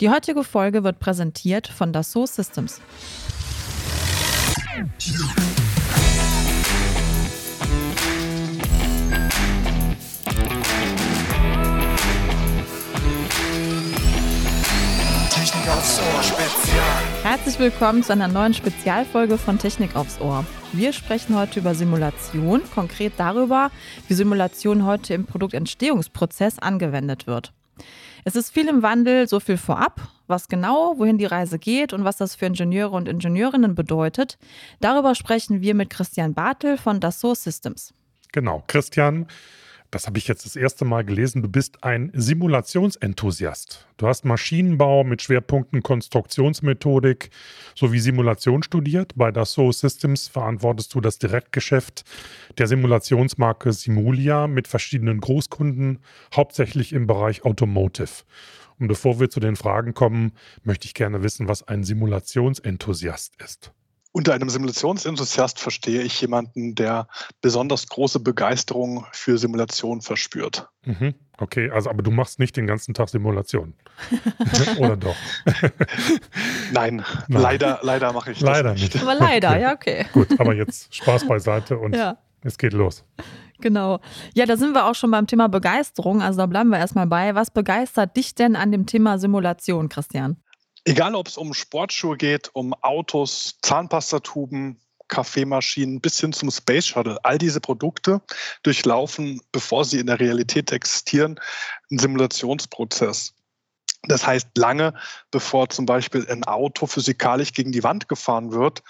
Die heutige Folge wird präsentiert von Dassault Systems. Technik aufs Ohr Spezial. Herzlich willkommen zu einer neuen Spezialfolge von Technik aufs Ohr. Wir sprechen heute über Simulation, konkret darüber, wie Simulation heute im Produktentstehungsprozess angewendet wird. Es ist viel im Wandel, so viel vorab. Was genau, wohin die Reise geht und was das für Ingenieure und Ingenieurinnen bedeutet, darüber sprechen wir mit Christian Bartel von Dassault Systems. Genau, Christian, das habe ich jetzt das erste Mal gelesen, du bist ein Simulationsenthusiast. Du hast Maschinenbau mit Schwerpunkten Konstruktionsmethodik sowie Simulation studiert. Bei Dassault Systems verantwortest du das Direktgeschäft der Simulationsmarke Simulia mit verschiedenen Großkunden, hauptsächlich im Bereich Automotive. Und bevor wir zu den Fragen kommen, möchte ich gerne wissen, was ein Simulationsenthusiast ist. Unter einem Simulationsenthusiast verstehe ich jemanden, der besonders große Begeisterung für Simulation verspürt. Mhm. Okay, also aber du machst nicht den ganzen Tag Simulation. Oder doch? Nein, Nein, leider, leider mache ich leider das nicht. nicht. Aber leider, ja, okay. Gut, aber jetzt Spaß beiseite und Ja. es geht los. Genau. Ja, da sind wir auch schon beim Thema Begeisterung. Also da bleiben wir erstmal bei. Was begeistert dich denn an dem Thema Simulation, Christian? Egal, ob es um Sportschuhe geht, um Autos, Zahnpastatuben, Kaffeemaschinen bis hin zum Space Shuttle. All diese Produkte durchlaufen, bevor sie in der Realität existieren, einen Simulationsprozess. Das heißt, lange bevor zum Beispiel ein Auto physikalisch gegen die Wand gefahren wird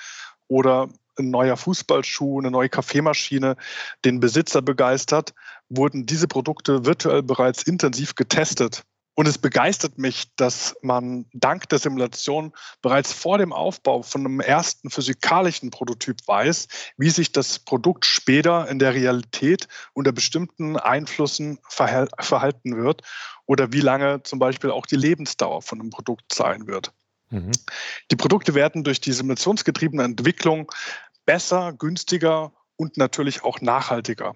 oder ein neuer Fußballschuh, eine neue Kaffeemaschine den Besitzer begeistert, wurden diese Produkte virtuell bereits intensiv getestet. Und es begeistert mich, dass man dank der Simulation bereits vor dem Aufbau von einem ersten physikalischen Prototyp weiß, wie sich das Produkt später in der Realität unter bestimmten Einflüssen verhal- verhalten wird oder wie lange zum Beispiel auch die Lebensdauer von einem Produkt sein wird. Mhm. Die Produkte werden durch die simulationsgetriebene Entwicklung besser, günstiger und natürlich auch nachhaltiger.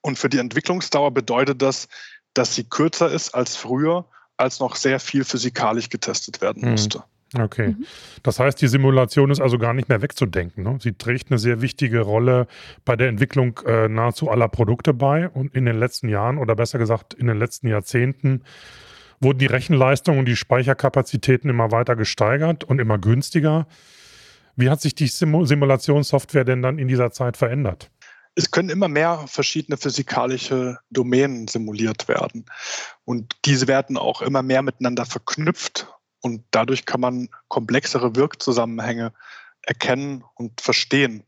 Und für die Entwicklungsdauer bedeutet das, dass sie kürzer ist als früher, als noch sehr viel physikalisch getestet werden Mhm. musste. Okay. Mhm. Das heißt, die Simulation ist also gar nicht mehr wegzudenken. Ne? Sie trägt eine sehr wichtige Rolle bei der Entwicklung äh, nahezu aller Produkte bei. Und in den letzten Jahren oder besser gesagt in den letzten Jahrzehnten wurden die Rechenleistungen und die Speicherkapazitäten immer weiter gesteigert und immer günstiger. Wie hat sich die Simu Simulationssoftware denn dann in dieser Zeit verändert? Es können immer mehr verschiedene physikalische Domänen simuliert werden. Und diese werden auch immer mehr miteinander verknüpft. Und dadurch kann man komplexere Wirkzusammenhänge erkennen und verstehen,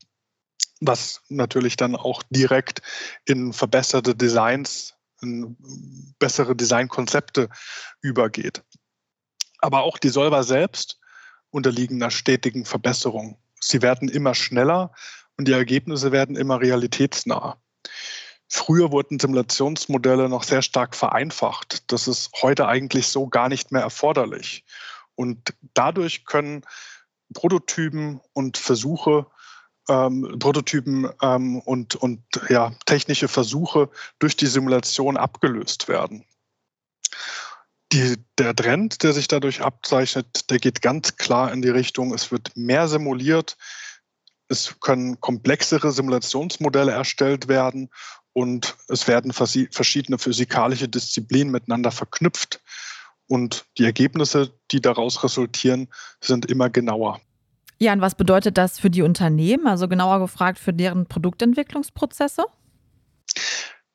was natürlich dann auch direkt in verbesserte Designs, in bessere Designkonzepte übergeht. Aber auch die Solver selbst unterliegen einer stetigen Verbesserung. Sie werden immer schneller und die Ergebnisse werden immer realitätsnah. Früher wurden Simulationsmodelle noch sehr stark vereinfacht. Das ist heute eigentlich so gar nicht mehr erforderlich. Und dadurch können Prototypen und Versuche, ähm, Prototypen ähm, und, und ja, technische Versuche durch die Simulation abgelöst werden. Die, der Trend, der sich dadurch abzeichnet, der geht ganz klar in die Richtung, es wird mehr simuliert, es können komplexere Simulationsmodelle erstellt werden und es werden verschiedene physikalische Disziplinen miteinander verknüpft. Und die Ergebnisse, die daraus resultieren, sind immer genauer. Ja, und was bedeutet das für die Unternehmen? Also genauer gefragt für deren Produktentwicklungsprozesse?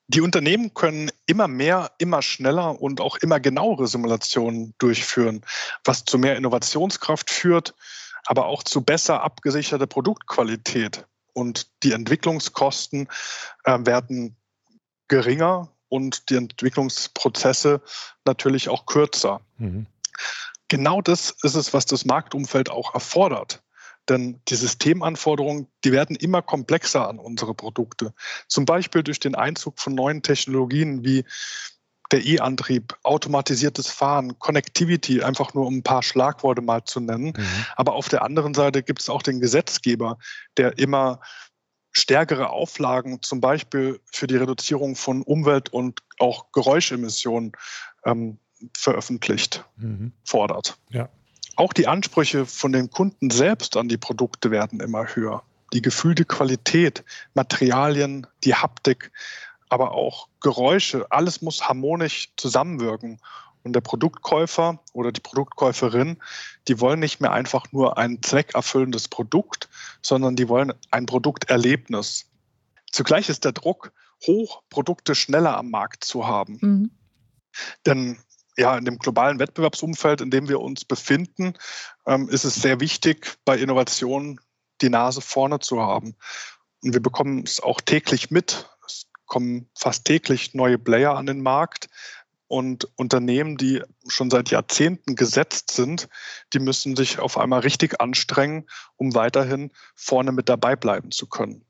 Die Unternehmen können immer mehr, immer schneller und auch immer genauere Simulationen durchführen, was zu mehr Innovationskraft führt, aber auch zu besser abgesicherter Produktqualität. Und die Entwicklungskosten äh, werden geringer und die Entwicklungsprozesse natürlich auch kürzer. Mhm. Genau das ist es, was das Marktumfeld auch erfordert. Denn die Systemanforderungen, die werden immer komplexer an unsere Produkte. Zum Beispiel durch den Einzug von neuen Technologien wie der E-Antrieb, automatisiertes Fahren, Connectivity, einfach nur um ein paar Schlagworte mal zu nennen. Mhm. Aber auf der anderen Seite gibt es auch den Gesetzgeber, der immer stärkere Auflagen, zum Beispiel für die Reduzierung von Umwelt- und auch Geräuschemissionen, ähm, veröffentlicht, mhm. fordert. Ja. Auch die Ansprüche von den Kunden selbst an die Produkte werden immer höher. Die gefühlte Qualität, Materialien, die Haptik, aber auch Geräusche, alles muss harmonisch zusammenwirken. Und der Produktkäufer oder die Produktkäuferin, die wollen nicht mehr einfach nur ein zweckerfüllendes Produkt, sondern die wollen ein Produkterlebnis. Zugleich ist der Druck hoch, Produkte schneller am Markt zu haben. Mhm. Denn ja, in dem globalen Wettbewerbsumfeld, in dem wir uns befinden, ähm, ist es sehr wichtig, bei Innovationen die Nase vorne zu haben. Und wir bekommen es auch täglich mit. Kommen fast täglich neue Player an den Markt. Und Unternehmen, die schon seit Jahrzehnten gesetzt sind, die müssen sich auf einmal richtig anstrengen, um weiterhin vorne mit dabei bleiben zu können.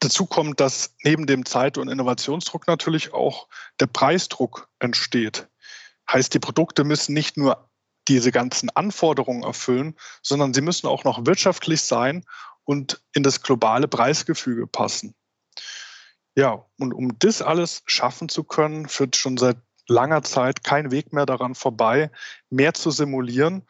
Dazu kommt, dass neben dem Zeit- und Innovationsdruck natürlich auch der Preisdruck entsteht. Heißt, die Produkte müssen nicht nur diese ganzen Anforderungen erfüllen, sondern sie müssen auch noch wirtschaftlich sein und in das globale Preisgefüge passen. Ja, und um das alles schaffen zu können, führt schon seit langer Zeit kein Weg mehr daran vorbei, mehr zu simulieren.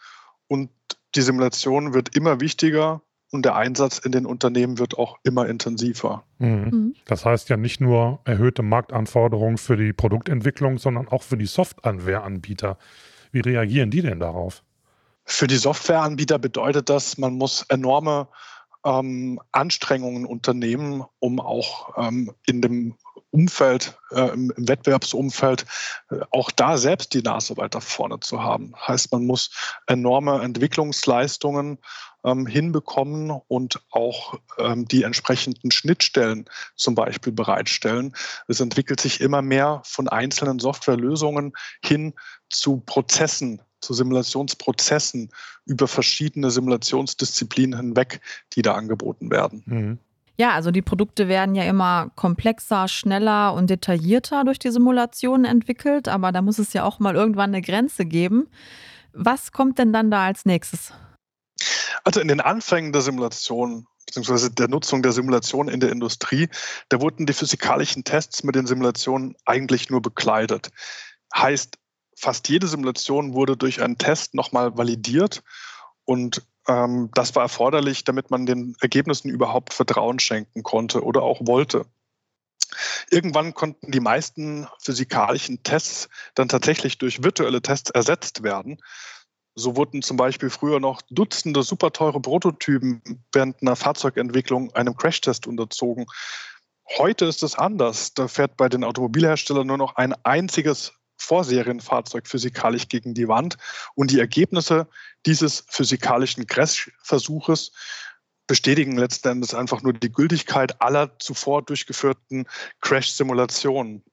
Und die Simulation wird immer wichtiger und der Einsatz in den Unternehmen wird auch immer intensiver. Mhm. mhm. Das heißt ja nicht nur erhöhte Marktanforderungen für die Produktentwicklung, sondern auch für die Softwareware-Anbieter. Wie reagieren die denn darauf? Für die Softwareanbieter bedeutet das, man muss enorme ähm, Anstrengungen unternehmen, um auch ähm, in dem Umfeld, äh, im, Wettbewerbsumfeld, äh, auch da selbst die Nase weiter vorne zu haben. Heißt, man muss enorme Entwicklungsleistungen ähm, hinbekommen und auch ähm, die entsprechenden Schnittstellen zum Beispiel bereitstellen. Es entwickelt sich immer mehr von einzelnen Softwarelösungen hin zu Prozessen, zu Simulationsprozessen über verschiedene Simulationsdisziplinen hinweg, die da angeboten werden. Mhm. Ja, also die Produkte werden ja immer komplexer, schneller und detaillierter durch die Simulationen entwickelt, aber da muss es ja auch mal irgendwann eine Grenze geben. Was kommt denn dann da als nächstes? Also in den Anfängen der Simulation beziehungsweise der Nutzung der Simulation in der Industrie, da wurden die physikalischen Tests mit den Simulationen eigentlich nur bekleidet. Heißt, fast jede Simulation wurde durch einen Test nochmal validiert und ähm, das war erforderlich, damit man den Ergebnissen überhaupt Vertrauen schenken konnte oder auch wollte. Irgendwann konnten die meisten physikalischen Tests dann tatsächlich durch virtuelle Tests ersetzt werden. So wurden zum Beispiel früher noch Dutzende super teure Prototypen während einer Fahrzeugentwicklung einem Crashtest unterzogen. Heute ist es anders. Da fährt bei den Automobilherstellern nur noch ein einziges Vorserienfahrzeug physikalisch gegen die Wand. Und die Ergebnisse dieses physikalischen Crash-Versuches bestätigen letzten Endes einfach nur die Gültigkeit aller zuvor durchgeführten Crash-Simulationen.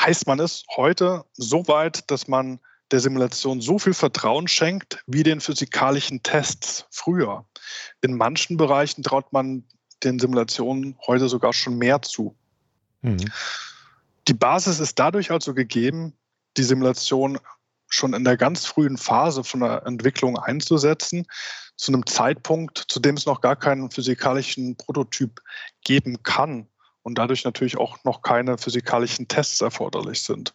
Heißt man es heute so weit, dass man der Simulation so viel Vertrauen schenkt wie den physikalischen Tests früher. In manchen Bereichen traut man den Simulationen heute sogar schon mehr zu. Mhm. Die Basis ist dadurch also gegeben, die Simulation schon in der ganz frühen Phase von der Entwicklung einzusetzen, zu einem Zeitpunkt, zu dem es noch gar keinen physikalischen Prototyp geben kann und dadurch natürlich auch noch keine physikalischen Tests erforderlich sind.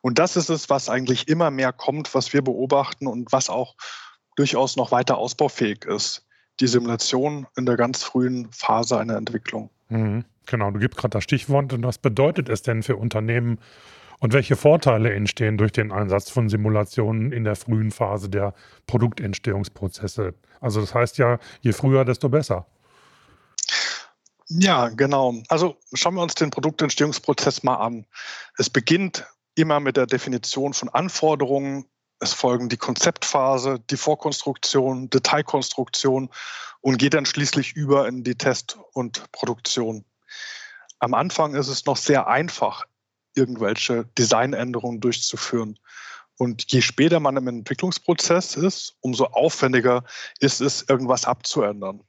Und das ist es, was eigentlich immer mehr kommt, was wir beobachten und was auch durchaus noch weiter ausbaufähig ist. Die Simulation in der ganz frühen Phase einer Entwicklung. Mhm. Genau, du gibst gerade das Stichwort. Und was bedeutet es denn für Unternehmen und welche Vorteile entstehen durch den Einsatz von Simulationen in der frühen Phase der Produktentstehungsprozesse? Also das heißt ja, je früher, desto besser. Ja, genau. Also schauen wir uns den Produktentstehungsprozess mal an. Es beginnt immer mit der Definition von Anforderungen. Es folgen die Konzeptphase, die Vorkonstruktion, Detailkonstruktion und geht dann schließlich über in die Test- und Produktion. Am Anfang ist es noch sehr einfach, irgendwelche Designänderungen durchzuführen. Und je später man im Entwicklungsprozess ist, umso aufwendiger ist es, irgendwas abzuändern.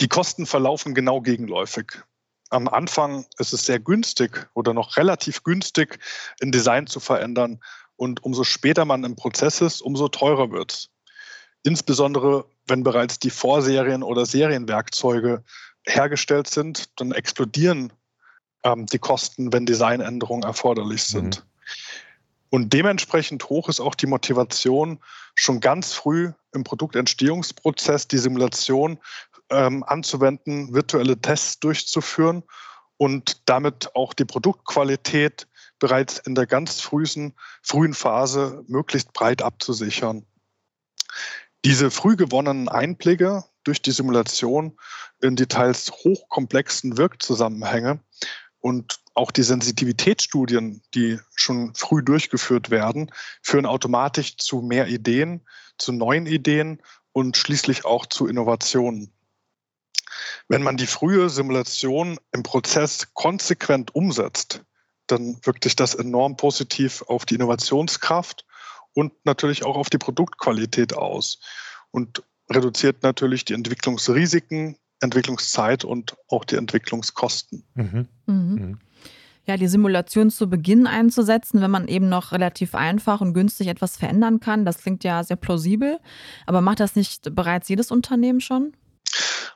Die Kosten verlaufen genau gegenläufig. Am Anfang ist es sehr günstig oder noch relativ günstig, ein Design zu verändern. Und umso später man im Prozess ist, umso teurer wird es. Insbesondere, wenn bereits die Vorserien oder Serienwerkzeuge hergestellt sind, dann explodieren ähm, die Kosten, wenn Designänderungen erforderlich sind. Mhm. Und dementsprechend hoch ist auch die Motivation, schon ganz früh im Produktentstehungsprozess die Simulation ähm, anzuwenden, virtuelle Tests durchzuführen und damit auch die Produktqualität bereits in der ganz frühen, frühen Phase möglichst breit abzusichern. Diese früh gewonnenen Einblicke durch die Simulation in die teils hochkomplexen Wirkzusammenhänge und auch die Sensitivitätsstudien, die schon früh durchgeführt werden, führen automatisch zu mehr Ideen, zu neuen Ideen und schließlich auch zu Innovationen. Wenn man die frühe Simulation im Prozess konsequent umsetzt, dann wirkt sich das enorm positiv auf die Innovationskraft und natürlich auch auf die Produktqualität aus und reduziert natürlich die Entwicklungsrisiken, Entwicklungszeit und auch die Entwicklungskosten. Mhm. Mhm. mhm. Ja, die Simulation zu Beginn einzusetzen, wenn man eben noch relativ einfach und günstig etwas verändern kann, das klingt ja sehr plausibel. Aber macht das nicht bereits jedes Unternehmen schon?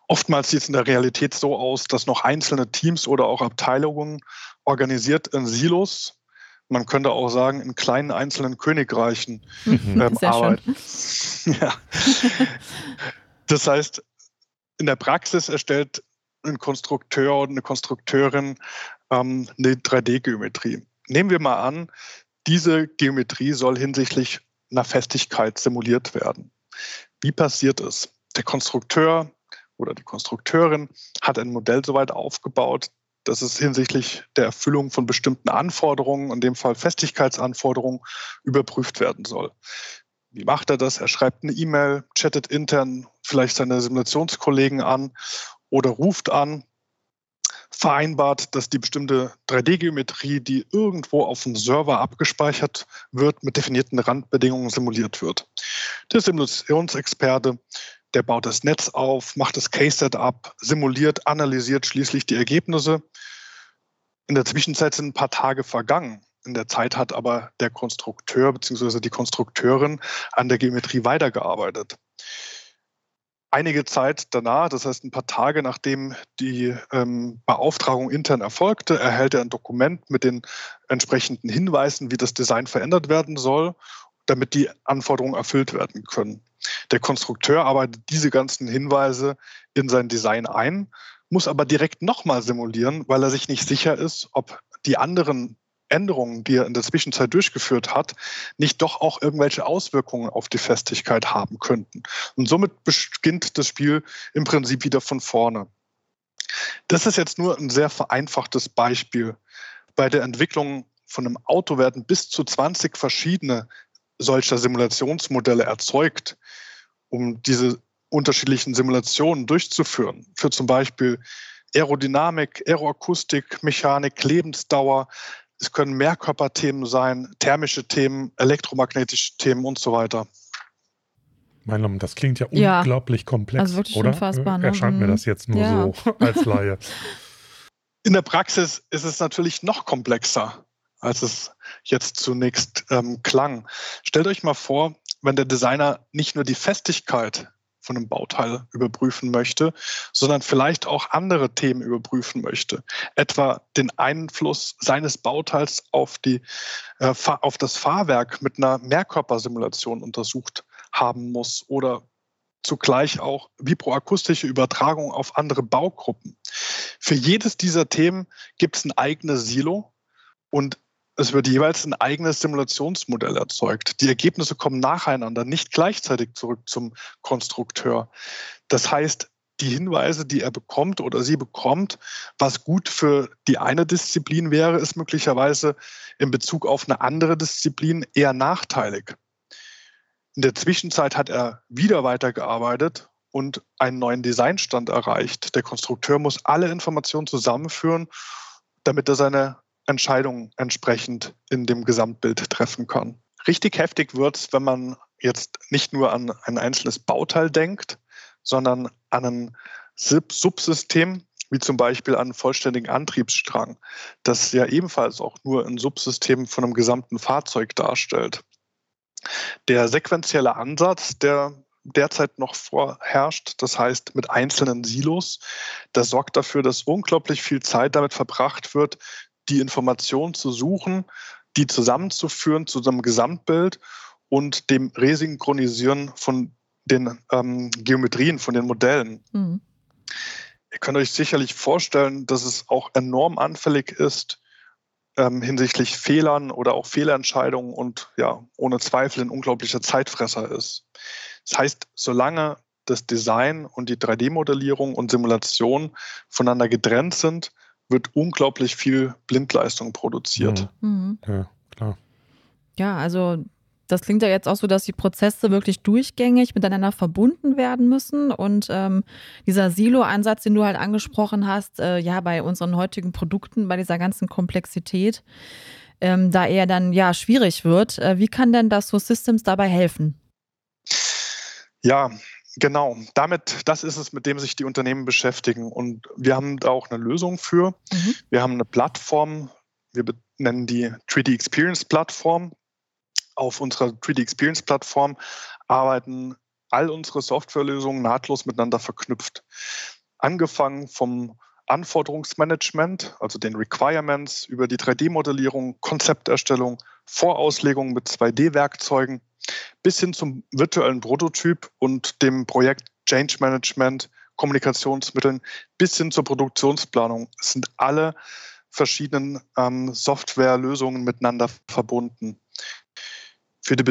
Oftmals sieht es in der Realität so aus, dass noch einzelne Teams oder auch Abteilungen organisiert in Silos, man könnte auch sagen, in kleinen einzelnen Königreichen mhm. ähm, arbeiten. ja. Das heißt, in der Praxis erstellt ein Konstrukteur oder eine Konstrukteurin ähm, eine 3D-Geometrie. Nehmen wir mal an, diese Geometrie soll hinsichtlich einer Festigkeit simuliert werden. Wie passiert es? Der Konstrukteur oder die Konstrukteurin hat ein Modell soweit aufgebaut, dass es hinsichtlich der Erfüllung von bestimmten Anforderungen, in dem Fall Festigkeitsanforderungen, überprüft werden soll. Wie macht er das? Er schreibt eine E-Mail, chattet intern vielleicht seine Simulationskollegen an oder ruft an, vereinbart, dass die bestimmte 3D-Geometrie, die irgendwo auf dem Server abgespeichert wird, mit definierten Randbedingungen simuliert wird. Der Simulationsexperte, der baut das Netz auf, macht das Case-Setup, simuliert, analysiert schließlich die Ergebnisse. In der Zwischenzeit sind ein paar Tage vergangen. In der Zeit hat aber der Konstrukteur bzw. die Konstrukteurin an der Geometrie weitergearbeitet. Einige Zeit danach, das heißt ein paar Tage nachdem die ähm, Beauftragung intern erfolgte, erhält er ein Dokument mit den entsprechenden Hinweisen, wie das Design verändert werden soll, damit die Anforderungen erfüllt werden können. Der Konstrukteur arbeitet diese ganzen Hinweise in sein Design ein, muss aber direkt nochmal simulieren, weil er sich nicht sicher ist, ob die anderen Änderungen, die er in der Zwischenzeit durchgeführt hat, nicht doch auch irgendwelche Auswirkungen auf die Festigkeit haben könnten. Und somit beginnt das Spiel im Prinzip wieder von vorne. Das ist jetzt nur ein sehr vereinfachtes Beispiel. Bei der Entwicklung von einem Auto werden bis zu 20 verschiedene solcher Simulationsmodelle erzeugt, um diese unterschiedlichen Simulationen durchzuführen. Für zum Beispiel Aerodynamik, Aeroakustik, Mechanik, Lebensdauer, es können Mehrkörperthemen sein, thermische Themen, elektromagnetische Themen und so weiter. Mein das klingt ja, ja unglaublich komplex, also wirklich oder? Unfassbar, ne? Erscheint mir mhm. das jetzt nur ja. so als Laie. In der Praxis ist es natürlich noch komplexer, als es jetzt zunächst ähm, klang. Stellt euch mal vor, wenn der Designer nicht nur die Festigkeit von einem Bauteil überprüfen möchte, sondern vielleicht auch andere Themen überprüfen möchte. Etwa den Einfluss seines Bauteils auf, die, äh, auf das Fahrwerk mit einer Mehrkörpersimulation untersucht haben muss oder zugleich auch vibroakustische Übertragung auf andere Baugruppen. Für jedes dieser Themen gibt es ein eigenes Silo und es wird jeweils ein eigenes Simulationsmodell erzeugt. Die Ergebnisse kommen nacheinander, nicht gleichzeitig zurück zum Konstrukteur. Das heißt, die Hinweise, die er bekommt oder sie bekommt, was gut für die eine Disziplin wäre, ist möglicherweise in Bezug auf eine andere Disziplin eher nachteilig. In der Zwischenzeit hat er wieder weitergearbeitet und einen neuen Designstand erreicht. Der Konstrukteur muss alle Informationen zusammenführen, damit er seine Entscheidungen entsprechend in dem Gesamtbild treffen kann. Richtig heftig wird es, wenn man jetzt nicht nur an ein einzelnes Bauteil denkt, sondern an ein Subsystem, wie zum Beispiel an einen vollständigen Antriebsstrang, das ja ebenfalls auch nur ein Subsystem von einem gesamten Fahrzeug darstellt. Der sequentielle Ansatz, der derzeit noch vorherrscht, das heißt mit einzelnen Silos, das sorgt dafür, dass unglaublich viel Zeit damit verbracht wird, die Informationen zu suchen, die zusammenzuführen zu so einem Gesamtbild und dem Resynchronisieren von den ähm, Geometrien, von den Modellen. Mhm. Ihr könnt euch sicherlich vorstellen, dass es auch enorm anfällig ist ähm, hinsichtlich Fehlern oder auch Fehlentscheidungen und ja, ohne Zweifel ein unglaublicher Zeitfresser ist. Das heißt, solange das Design und die 3D-Modellierung und Simulation voneinander getrennt sind, wird unglaublich viel Blindleistung produziert. Mhm. Ja, klar. Ja, also das klingt ja jetzt auch so, dass die Prozesse wirklich durchgängig miteinander verbunden werden müssen. Und ähm, dieser Silo-Ansatz, den du halt angesprochen hast, äh, ja, bei unseren heutigen Produkten, bei dieser ganzen Komplexität, ähm, da eher dann ja schwierig wird. Äh, wie kann denn das so Systems dabei helfen? Ja, Genau, damit, das ist es, mit dem sich die Unternehmen beschäftigen. Und wir haben da auch eine Lösung für. Mhm. Wir haben eine Plattform, wir nennen die 3D Experience Plattform auf unserer 3D Experience Plattform arbeiten all unsere Softwarelösungen nahtlos miteinander verknüpft. Angefangen vom Anforderungsmanagement, also den Requirements, über die 3D-Modellierung, Konzepterstellung, Vorauslegung mit 2D-Werkzeugen bis hin zum virtuellen Prototyp und dem Projekt Change Management, Kommunikationsmitteln bis hin zur Produktionsplanung. Sind alle verschiedenen ähm, Softwarelösungen miteinander verbunden. Für die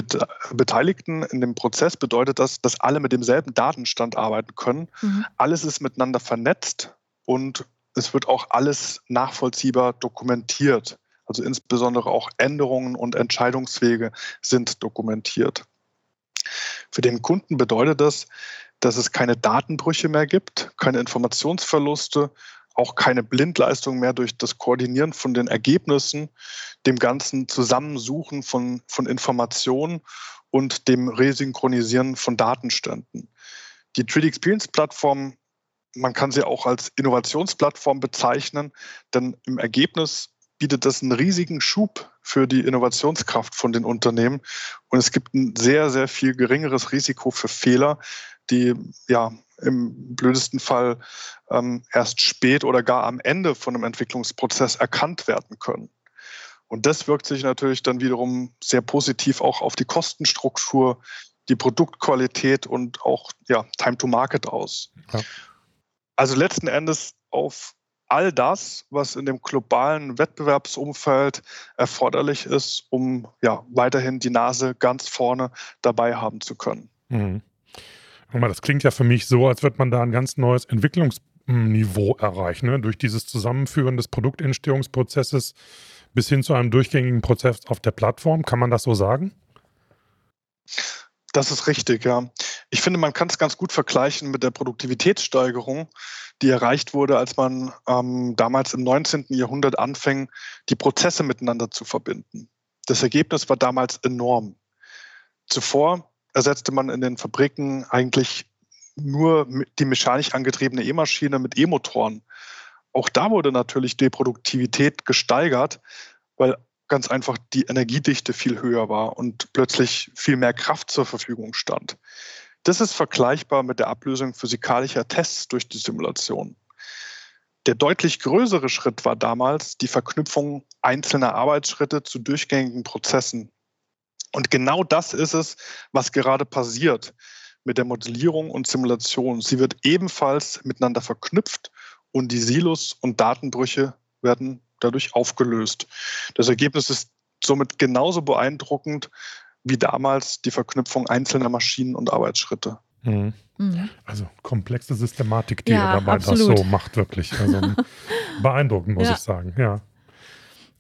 Beteiligten in dem Prozess bedeutet das, dass alle mit demselben Datenstand arbeiten können. Mhm. Alles ist miteinander vernetzt und es wird auch alles nachvollziehbar dokumentiert. Also insbesondere auch Änderungen und Entscheidungswege sind dokumentiert. Für den Kunden bedeutet das, dass es keine Datenbrüche mehr gibt, keine Informationsverluste, auch keine Blindleistung mehr durch das Koordinieren von den Ergebnissen, dem ganzen Zusammensuchen von, von Informationen und dem Resynchronisieren von Datenständen. Die 3D Experience Plattform, man kann sie auch als Innovationsplattform bezeichnen, denn im Ergebnis bietet das einen riesigen Schub für die Innovationskraft von den Unternehmen und es gibt ein sehr, sehr viel geringeres Risiko für Fehler, die ja im blödesten Fall ähm, erst spät oder gar am Ende von einem Entwicklungsprozess erkannt werden können. Und das wirkt sich natürlich dann wiederum sehr positiv auch auf die Kostenstruktur, die Produktqualität und auch ja, Time to Market aus. Ja. Also letzten Endes auf all das, was in dem globalen Wettbewerbsumfeld erforderlich ist, um ja weiterhin die Nase ganz vorne dabei haben zu können. Mhm. Das klingt ja für mich so, als würde man da ein ganz neues Entwicklungsniveau erreichen, ne? durch dieses Zusammenführen des Produktentstehungsprozesses bis hin zu einem durchgängigen Prozess auf der Plattform. Kann man das so sagen? Das ist richtig, ja. Ich finde, man kann es ganz gut vergleichen mit der Produktivitätssteigerung, die erreicht wurde, als man ähm, damals im 19. Jahrhundert anfing, die Prozesse miteinander zu verbinden. Das Ergebnis war damals enorm. Zuvor ersetzte man in den Fabriken eigentlich nur die mechanisch angetriebene E-Maschine mit E-Motoren. Auch da wurde natürlich die Produktivität gesteigert, weil ganz einfach die Energiedichte viel höher war und plötzlich viel mehr Kraft zur Verfügung stand. Das ist vergleichbar mit der Ablösung physikalischer Tests durch die Simulation. Der deutlich größere Schritt war damals die Verknüpfung einzelner Arbeitsschritte zu durchgängigen Prozessen. Und genau das ist es, was gerade passiert mit der Modellierung und Simulation. Sie wird ebenfalls miteinander verknüpft und die Silos und Datenbrüche werden dadurch aufgelöst. Das Ergebnis ist somit genauso beeindruckend wie damals die Verknüpfung einzelner Maschinen und Arbeitsschritte. Mhm. Mhm. Also komplexe Systematik, die ja, ihr dabei absolut. das so macht, wirklich. Also beeindruckend, muss ja. ich sagen, ja.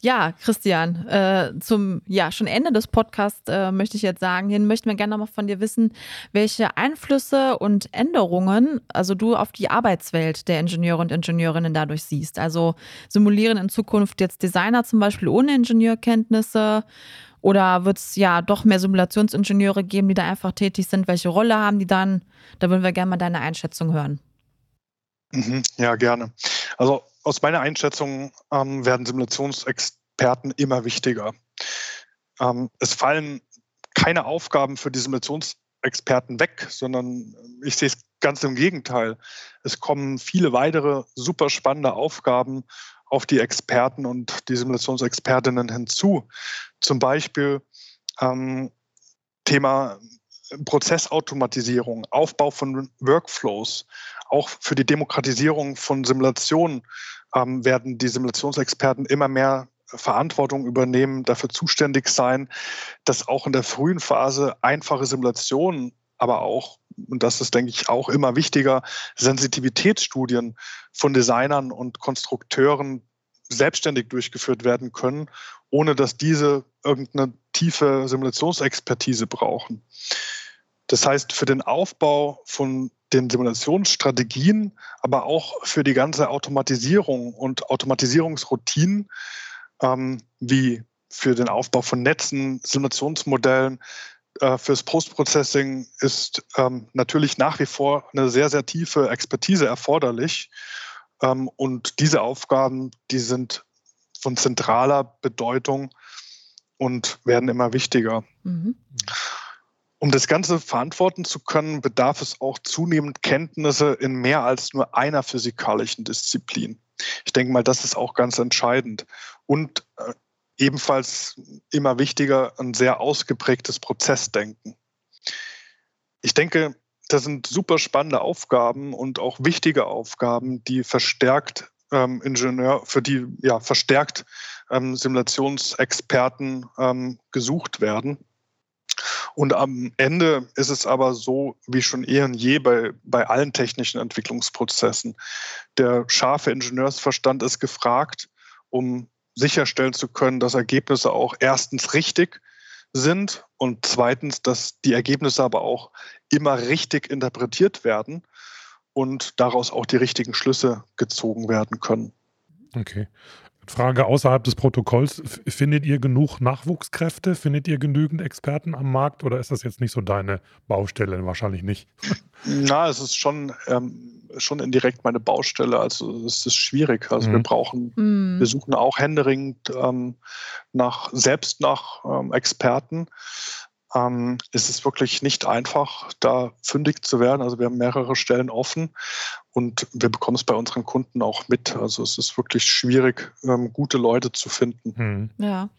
Ja, Christian, äh, zum ja schon Ende des Podcasts äh, möchte ich jetzt sagen, hier möchten wir gerne nochmal von dir wissen, welche Einflüsse und Änderungen also du auf die Arbeitswelt der Ingenieure und Ingenieurinnen dadurch siehst. Also simulieren in Zukunft jetzt Designer zum Beispiel ohne Ingenieurkenntnisse oder wird es ja doch mehr Simulationsingenieure geben, die da einfach tätig sind? Welche Rolle haben die dann? Da würden wir gerne mal deine Einschätzung hören. Mhm, ja, gerne. Also aus meiner Einschätzung ähm, werden Simulationsexperten immer wichtiger. Ähm, es fallen keine Aufgaben für die Simulationsexperten weg, sondern ich sehe es ganz im Gegenteil. Es kommen viele weitere super spannende Aufgaben auf die Experten und die Simulationsexpertinnen hinzu. Zum Beispiel ähm, Thema Prozessautomatisierung, Aufbau von Workflows, auch für die Demokratisierung von Simulationen ähm, werden die Simulationsexperten immer mehr Verantwortung übernehmen, dafür zuständig sein, dass auch in der frühen Phase einfache Simulationen, aber auch, und das ist, denke ich, auch immer wichtiger, Sensitivitätsstudien von Designern und Konstrukteuren selbstständig durchgeführt werden können, ohne dass diese irgendeine tiefe Simulationsexpertise brauchen. Das heißt, für den Aufbau von den Simulationsstrategien, aber auch für die ganze Automatisierung und Automatisierungsroutinen, ähm, wie für den Aufbau von Netzen, Simulationsmodellen, äh, fürs Postprocessing ist ähm, natürlich nach wie vor eine sehr, sehr tiefe Expertise erforderlich. Ähm, und diese Aufgaben, die sind von zentraler Bedeutung und werden immer wichtiger. Mhm. Um das Ganze verantworten zu können, bedarf es auch zunehmend Kenntnisse in mehr als nur einer physikalischen Disziplin. Ich denke mal, das ist auch ganz entscheidend. Und äh, ebenfalls immer wichtiger, ein sehr ausgeprägtes Prozessdenken. Ich denke, das sind super spannende Aufgaben und auch wichtige Aufgaben, die verstärkt ähm, Ingenieur, für die ja verstärkt ähm, Simulationsexperten ähm, gesucht werden. Und am Ende ist es aber so, wie schon eh und je bei, bei allen technischen Entwicklungsprozessen. Der scharfe Ingenieursverstand ist gefragt, um sicherstellen zu können, dass Ergebnisse auch erstens richtig sind und zweitens, dass die Ergebnisse aber auch immer richtig interpretiert werden und daraus auch die richtigen Schlüsse gezogen werden können. Okay. Frage außerhalb des Protokolls, findet ihr genug Nachwuchskräfte? Findet ihr genügend Experten am Markt oder ist das jetzt nicht so deine Baustelle? Wahrscheinlich nicht. Na, es ist schon, ähm, schon indirekt meine Baustelle. Also es ist schwierig. Also mhm. wir brauchen, mhm. wir suchen auch händeringend ähm, nach, selbst nach ähm, Experten ähm, ist es wirklich nicht einfach, da fündig zu werden. Also wir haben mehrere Stellen offen und wir bekommen es bei unseren Kunden auch mit. Also es ist wirklich schwierig, ähm, gute Leute zu finden. Hm. Ja.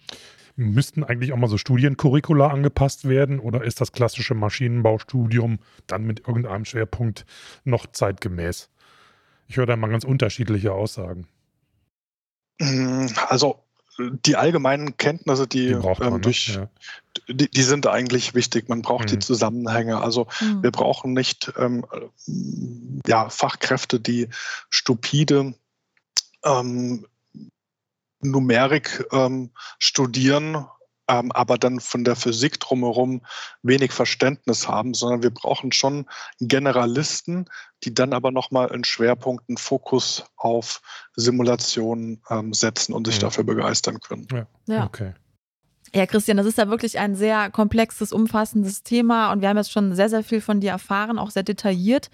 Müssten eigentlich auch mal so Studiencurricula angepasst werden oder ist das klassische Maschinenbaustudium dann mit irgendeinem Schwerpunkt noch zeitgemäß? Ich höre da mal ganz unterschiedliche Aussagen. Also die allgemeinen Kenntnisse, die, die ähm, ne? durch, ja. die, die, sind eigentlich wichtig. Man braucht mhm. die Zusammenhänge. Also mhm. wir brauchen nicht ähm, ja, Fachkräfte, die stupide ähm, Numerik ähm, studieren ähm, aber dann von der Physik drumherum wenig Verständnis haben, sondern wir brauchen schon Generalisten, die dann aber nochmal einen Schwerpunkt, einen Fokus auf Simulationen ähm, setzen und sich ja. dafür begeistern können. Ja, ja. okay. Ja, Christian, das ist ja wirklich ein sehr komplexes, umfassendes Thema und wir haben jetzt schon sehr, sehr viel von dir erfahren, auch sehr detailliert.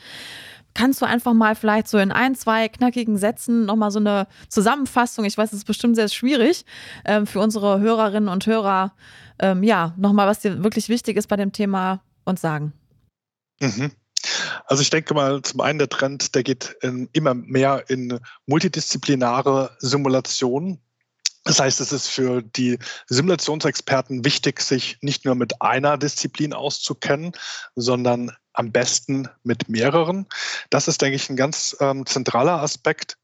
Kannst du einfach mal vielleicht so in ein, zwei knackigen Sätzen nochmal so eine Zusammenfassung, ich weiß, es ist bestimmt sehr schwierig ähm, für unsere Hörerinnen und Hörer, ähm, ja, nochmal, was dir wirklich wichtig ist bei dem Thema uns sagen? Mhm. Also ich denke mal, zum einen der Trend, der geht in, immer mehr in multidisziplinare Simulationen. Das heißt, es ist für die Simulationsexperten wichtig, sich nicht nur mit einer Disziplin auszukennen, sondern am besten mit mehreren. Das ist, denke ich, ein ganz ähm, zentraler Aspekt.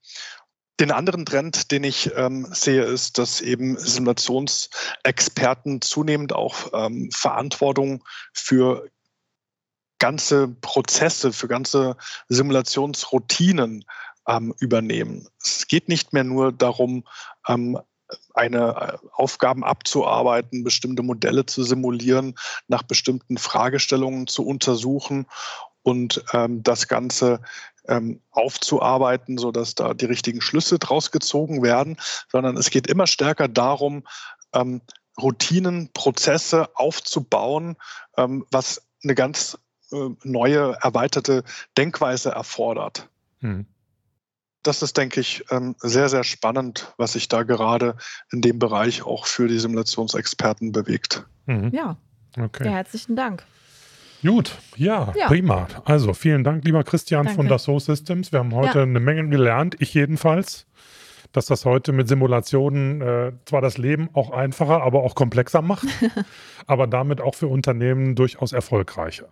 Den anderen Trend, den ich ähm, sehe, ist, dass eben Simulationsexperten zunehmend auch ähm, Verantwortung für ganze Prozesse, für ganze Simulationsroutinen ähm, übernehmen. Es geht nicht mehr nur darum, ähm, eine äh, Aufgaben abzuarbeiten, bestimmte Modelle zu simulieren, nach bestimmten Fragestellungen zu untersuchen und ähm, das Ganze ähm, aufzuarbeiten, sodass da die richtigen Schlüsse draus gezogen werden, sondern es geht immer stärker darum, ähm, Routinen, Prozesse aufzubauen, ähm, was eine ganz äh, neue, erweiterte Denkweise erfordert. Hm das ist, denke ich, ähm, sehr, sehr spannend, was sich da gerade in dem Bereich auch für die Simulationsexperten bewegt. Mhm. Ja. Okay. Ja, herzlichen Dank. Gut, ja, ja, prima. Also vielen Dank, lieber Christian Danke. von Dassault Systems. Wir haben heute ja. eine Menge gelernt, ich jedenfalls. Dass das heute mit Simulationen äh, zwar das Leben auch einfacher, aber auch komplexer macht, aber damit auch für Unternehmen durchaus erfolgreicher.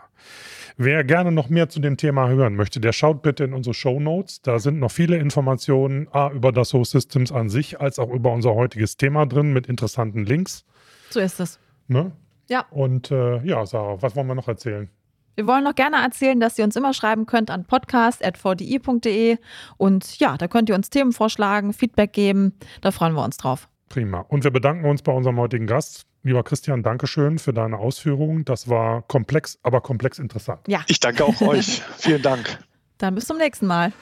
Wer gerne noch mehr zu dem Thema hören möchte, der schaut bitte in unsere Show Notes. Da sind noch viele Informationen A, über das Dassault Systems an sich, als auch über unser heutiges Thema drin mit interessanten Links. So ist es. Ne? Ja. Und äh, ja, Sarah, was wollen wir noch erzählen? Wir wollen noch gerne erzählen, dass ihr uns immer schreiben könnt an podcast.vdi.de und ja, da könnt ihr uns Themen vorschlagen, Feedback geben. Da freuen wir uns drauf. Prima. Und wir bedanken uns bei unserem heutigen Gast, Lieber Christian, Dankeschön für deine Ausführungen. Das war komplex, aber komplex interessant. Ja. Ich danke auch euch. Vielen Dank. Dann bis zum nächsten Mal.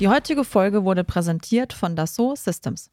Die heutige Folge wurde präsentiert von Dassault Systems.